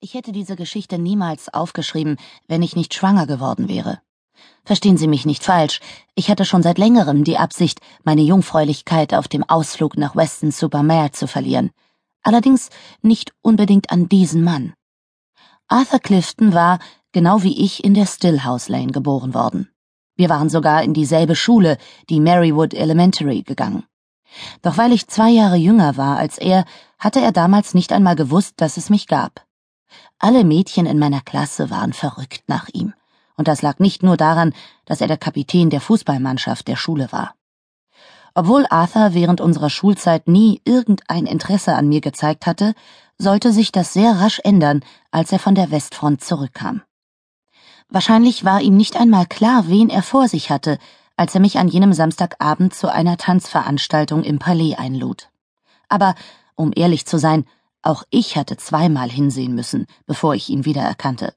Ich hätte diese Geschichte niemals aufgeschrieben, wenn ich nicht schwanger geworden wäre. Verstehen Sie mich nicht falsch, ich hatte schon seit längerem die Absicht, meine Jungfräulichkeit auf dem Ausflug nach Weston super Mare zu verlieren. Allerdings nicht unbedingt an diesen Mann. Arthur Clifton war, genau wie ich, in der Stillhouse Lane geboren worden. Wir waren sogar in dieselbe Schule, die Marywood Elementary, gegangen. Doch weil ich zwei Jahre jünger war als er, hatte er damals nicht einmal gewusst, dass es mich gab. Alle Mädchen in meiner Klasse waren verrückt nach ihm, und das lag nicht nur daran, dass er der Kapitän der Fußballmannschaft der Schule war. Obwohl Arthur während unserer Schulzeit nie irgendein Interesse an mir gezeigt hatte, sollte sich das sehr rasch ändern, als er von der Westfront zurückkam. Wahrscheinlich war ihm nicht einmal klar, wen er vor sich hatte, als er mich an jenem Samstagabend zu einer Tanzveranstaltung im Palais einlud. Aber, um ehrlich zu sein, auch ich hatte zweimal hinsehen müssen, bevor ich ihn wiedererkannte.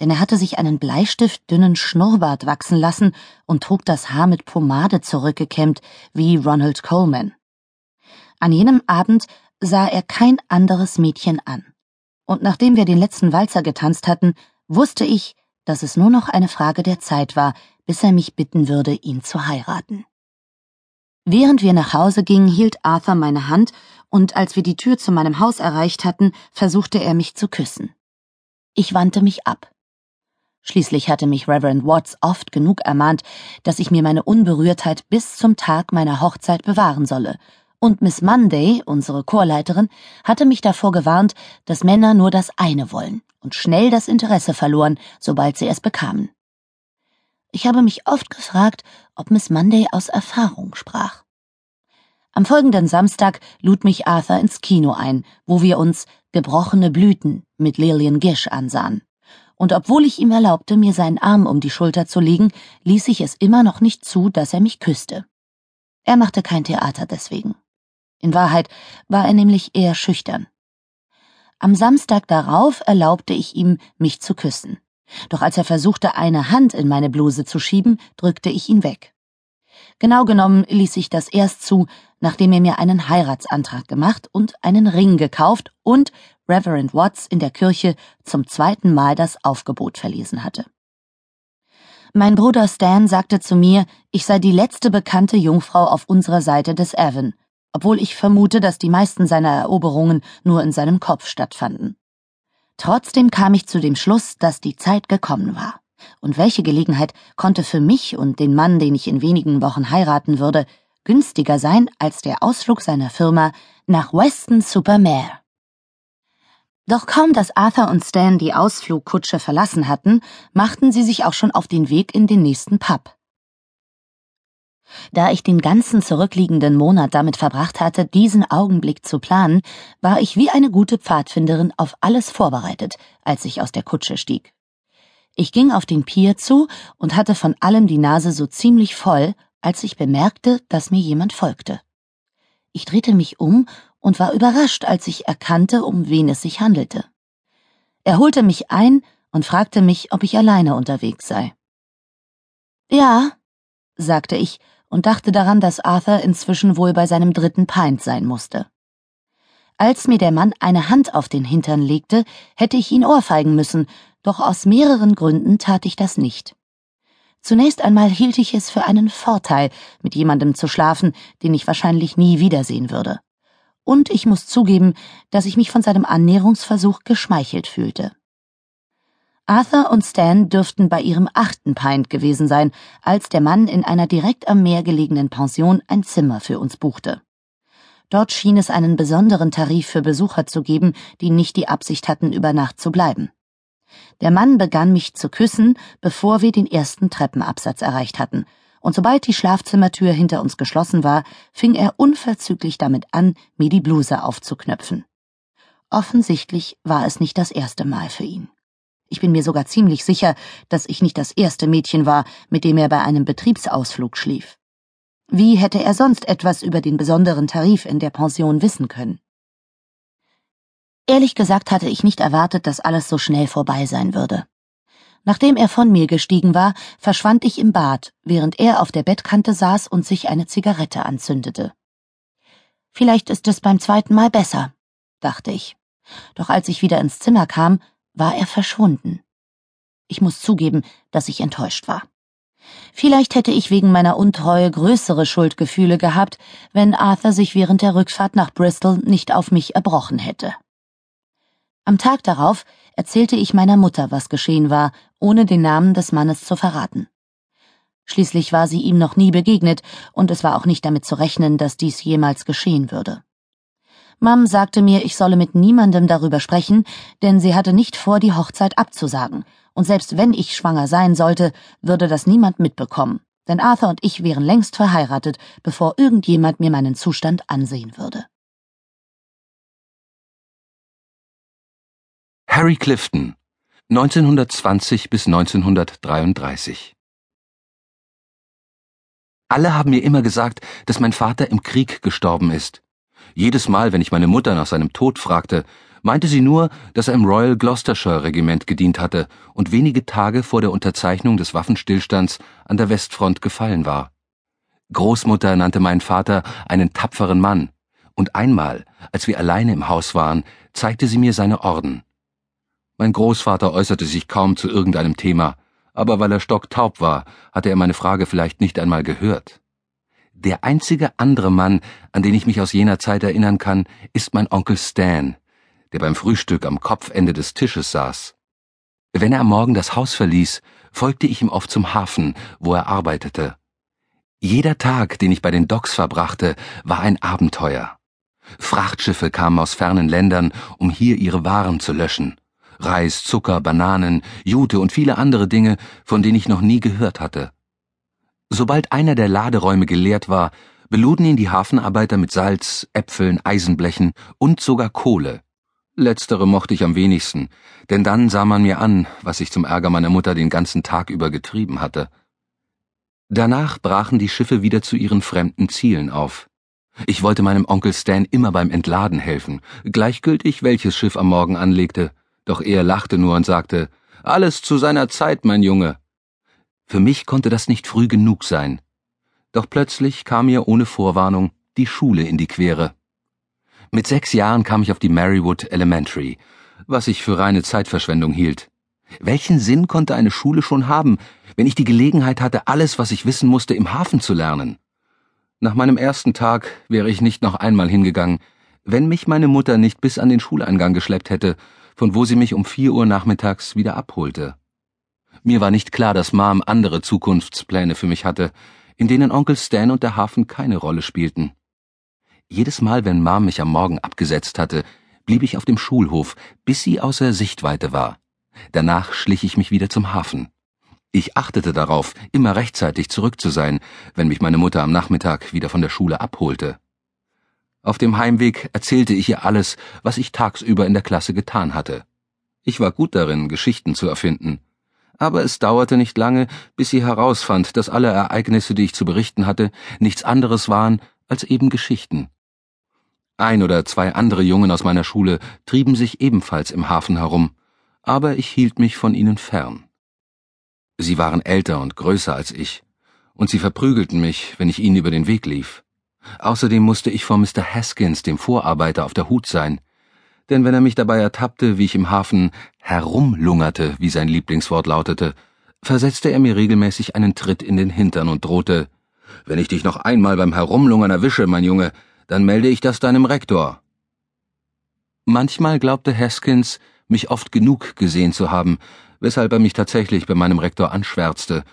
Denn er hatte sich einen bleistiftdünnen Schnurrbart wachsen lassen und trug das Haar mit Pomade zurückgekämmt, wie Ronald Coleman. An jenem Abend sah er kein anderes Mädchen an. Und nachdem wir den letzten Walzer getanzt hatten, wusste ich, dass es nur noch eine Frage der Zeit war, bis er mich bitten würde, ihn zu heiraten. Während wir nach Hause gingen, hielt Arthur meine Hand, und als wir die Tür zu meinem Haus erreicht hatten, versuchte er mich zu küssen. Ich wandte mich ab. Schließlich hatte mich Reverend Watts oft genug ermahnt, dass ich mir meine Unberührtheit bis zum Tag meiner Hochzeit bewahren solle, und Miss Monday, unsere Chorleiterin, hatte mich davor gewarnt, dass Männer nur das eine wollen und schnell das Interesse verloren, sobald sie es bekamen. Ich habe mich oft gefragt, ob Miss Monday aus Erfahrung sprach. Am folgenden Samstag lud mich Arthur ins Kino ein, wo wir uns Gebrochene Blüten mit Lillian Gish ansahen. Und obwohl ich ihm erlaubte, mir seinen Arm um die Schulter zu legen, ließ ich es immer noch nicht zu, dass er mich küsste. Er machte kein Theater deswegen. In Wahrheit war er nämlich eher schüchtern. Am Samstag darauf erlaubte ich ihm, mich zu küssen. Doch als er versuchte, eine Hand in meine Bluse zu schieben, drückte ich ihn weg. Genau genommen ließ ich das erst zu, nachdem er mir einen Heiratsantrag gemacht und einen Ring gekauft und Reverend Watts in der Kirche zum zweiten Mal das Aufgebot verlesen hatte. Mein Bruder Stan sagte zu mir, ich sei die letzte bekannte Jungfrau auf unserer Seite des Avon, obwohl ich vermute, dass die meisten seiner Eroberungen nur in seinem Kopf stattfanden. Trotzdem kam ich zu dem Schluss, dass die Zeit gekommen war. Und welche Gelegenheit konnte für mich und den Mann, den ich in wenigen Wochen heiraten würde, günstiger sein als der Ausflug seiner Firma nach Weston super Mare? Doch kaum, dass Arthur und Stan die Ausflugkutsche verlassen hatten, machten sie sich auch schon auf den Weg in den nächsten Pub. Da ich den ganzen zurückliegenden Monat damit verbracht hatte, diesen Augenblick zu planen, war ich wie eine gute Pfadfinderin auf alles vorbereitet, als ich aus der Kutsche stieg. Ich ging auf den Pier zu und hatte von allem die Nase so ziemlich voll, als ich bemerkte, dass mir jemand folgte. Ich drehte mich um und war überrascht, als ich erkannte, um wen es sich handelte. Er holte mich ein und fragte mich, ob ich alleine unterwegs sei. Ja, sagte ich und dachte daran, dass Arthur inzwischen wohl bei seinem dritten Pint sein musste. Als mir der Mann eine Hand auf den Hintern legte, hätte ich ihn ohrfeigen müssen, doch aus mehreren Gründen tat ich das nicht. Zunächst einmal hielt ich es für einen Vorteil, mit jemandem zu schlafen, den ich wahrscheinlich nie wiedersehen würde. Und ich muss zugeben, dass ich mich von seinem Annäherungsversuch geschmeichelt fühlte. Arthur und Stan dürften bei ihrem achten Pint gewesen sein, als der Mann in einer direkt am Meer gelegenen Pension ein Zimmer für uns buchte. Dort schien es einen besonderen Tarif für Besucher zu geben, die nicht die Absicht hatten, über Nacht zu bleiben. Der Mann begann mich zu küssen, bevor wir den ersten Treppenabsatz erreicht hatten, und sobald die Schlafzimmertür hinter uns geschlossen war, fing er unverzüglich damit an, mir die Bluse aufzuknöpfen. Offensichtlich war es nicht das erste Mal für ihn. Ich bin mir sogar ziemlich sicher, dass ich nicht das erste Mädchen war, mit dem er bei einem Betriebsausflug schlief. Wie hätte er sonst etwas über den besonderen Tarif in der Pension wissen können? Ehrlich gesagt hatte ich nicht erwartet, dass alles so schnell vorbei sein würde. Nachdem er von mir gestiegen war, verschwand ich im Bad, während er auf der Bettkante saß und sich eine Zigarette anzündete. Vielleicht ist es beim zweiten Mal besser, dachte ich. Doch als ich wieder ins Zimmer kam, war er verschwunden. Ich muss zugeben, dass ich enttäuscht war. Vielleicht hätte ich wegen meiner Untreue größere Schuldgefühle gehabt, wenn Arthur sich während der Rückfahrt nach Bristol nicht auf mich erbrochen hätte. Am Tag darauf erzählte ich meiner Mutter, was geschehen war, ohne den Namen des Mannes zu verraten. Schließlich war sie ihm noch nie begegnet, und es war auch nicht damit zu rechnen, dass dies jemals geschehen würde. Mom sagte mir, ich solle mit niemandem darüber sprechen, denn sie hatte nicht vor, die Hochzeit abzusagen, und selbst wenn ich schwanger sein sollte, würde das niemand mitbekommen, denn Arthur und ich wären längst verheiratet, bevor irgendjemand mir meinen Zustand ansehen würde. Harry Clifton 1920 bis 1933 alle haben mir immer gesagt, dass mein Vater im Krieg gestorben ist. Jedes Mal, wenn ich meine Mutter nach seinem Tod fragte, meinte sie nur, dass er im Royal Gloucestershire Regiment gedient hatte und wenige Tage vor der Unterzeichnung des Waffenstillstands an der Westfront gefallen war. Großmutter nannte meinen Vater einen tapferen Mann, und einmal, als wir alleine im Haus waren, zeigte sie mir seine Orden. Mein Großvater äußerte sich kaum zu irgendeinem Thema, aber weil er stocktaub war, hatte er meine Frage vielleicht nicht einmal gehört. Der einzige andere Mann, an den ich mich aus jener Zeit erinnern kann, ist mein Onkel Stan, der beim Frühstück am Kopfende des Tisches saß. Wenn er am Morgen das Haus verließ, folgte ich ihm oft zum Hafen, wo er arbeitete. Jeder Tag, den ich bei den Docks verbrachte, war ein Abenteuer. Frachtschiffe kamen aus fernen Ländern, um hier ihre Waren zu löschen. Reis, Zucker, Bananen, Jute und viele andere Dinge, von denen ich noch nie gehört hatte. Sobald einer der Laderäume geleert war, beluden ihn die Hafenarbeiter mit Salz, Äpfeln, Eisenblechen und sogar Kohle. Letztere mochte ich am wenigsten, denn dann sah man mir an, was ich zum Ärger meiner Mutter den ganzen Tag über getrieben hatte. Danach brachen die Schiffe wieder zu ihren fremden Zielen auf. Ich wollte meinem Onkel Stan immer beim Entladen helfen, gleichgültig welches Schiff am Morgen anlegte, doch er lachte nur und sagte, Alles zu seiner Zeit, mein Junge. Für mich konnte das nicht früh genug sein. Doch plötzlich kam mir ohne Vorwarnung die Schule in die Quere. Mit sechs Jahren kam ich auf die Marywood Elementary, was ich für reine Zeitverschwendung hielt. Welchen Sinn konnte eine Schule schon haben, wenn ich die Gelegenheit hatte, alles, was ich wissen musste, im Hafen zu lernen? Nach meinem ersten Tag wäre ich nicht noch einmal hingegangen, wenn mich meine Mutter nicht bis an den Schuleingang geschleppt hätte von wo sie mich um vier Uhr nachmittags wieder abholte. Mir war nicht klar, dass Mom andere Zukunftspläne für mich hatte, in denen Onkel Stan und der Hafen keine Rolle spielten. Jedes Mal, wenn Mom mich am Morgen abgesetzt hatte, blieb ich auf dem Schulhof, bis sie außer Sichtweite war. Danach schlich ich mich wieder zum Hafen. Ich achtete darauf, immer rechtzeitig zurück zu sein, wenn mich meine Mutter am Nachmittag wieder von der Schule abholte. Auf dem Heimweg erzählte ich ihr alles, was ich tagsüber in der Klasse getan hatte. Ich war gut darin, Geschichten zu erfinden. Aber es dauerte nicht lange, bis sie herausfand, dass alle Ereignisse, die ich zu berichten hatte, nichts anderes waren als eben Geschichten. Ein oder zwei andere Jungen aus meiner Schule trieben sich ebenfalls im Hafen herum, aber ich hielt mich von ihnen fern. Sie waren älter und größer als ich, und sie verprügelten mich, wenn ich ihnen über den Weg lief. Außerdem musste ich vor Mr. Haskins, dem Vorarbeiter, auf der Hut sein. Denn wenn er mich dabei ertappte, wie ich im Hafen herumlungerte, wie sein Lieblingswort lautete, versetzte er mir regelmäßig einen Tritt in den Hintern und drohte, wenn ich dich noch einmal beim Herumlungern erwische, mein Junge, dann melde ich das deinem Rektor. Manchmal glaubte Haskins, mich oft genug gesehen zu haben, weshalb er mich tatsächlich bei meinem Rektor anschwärzte,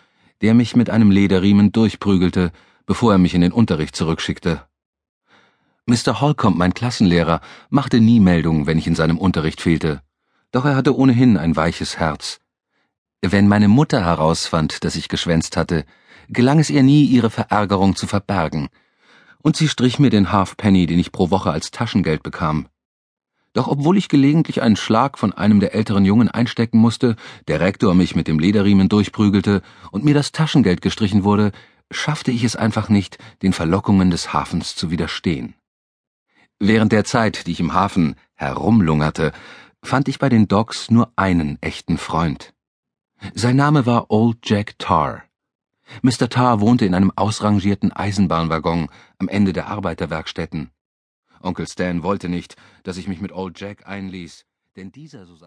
der mich mit einem Lederriemen durchprügelte bevor er mich in den Unterricht zurückschickte. Mr. Holcomb, mein Klassenlehrer, machte nie Meldungen, wenn ich in seinem Unterricht fehlte, doch er hatte ohnehin ein weiches Herz. Wenn meine Mutter herausfand, dass ich geschwänzt hatte, gelang es ihr nie, ihre Verärgerung zu verbergen, und sie strich mir den Halfpenny, den ich pro Woche als Taschengeld bekam. Doch obwohl ich gelegentlich einen Schlag von einem der älteren Jungen einstecken musste, der Rektor mich mit dem Lederriemen durchprügelte und mir das Taschengeld gestrichen wurde, schaffte ich es einfach nicht, den Verlockungen des Hafens zu widerstehen. Während der Zeit, die ich im Hafen herumlungerte, fand ich bei den Docks nur einen echten Freund. Sein Name war Old Jack Tar. Mr. Tar wohnte in einem ausrangierten Eisenbahnwaggon am Ende der Arbeiterwerkstätten. Onkel Stan wollte nicht, dass ich mich mit Old Jack einließ, denn dieser, so sagt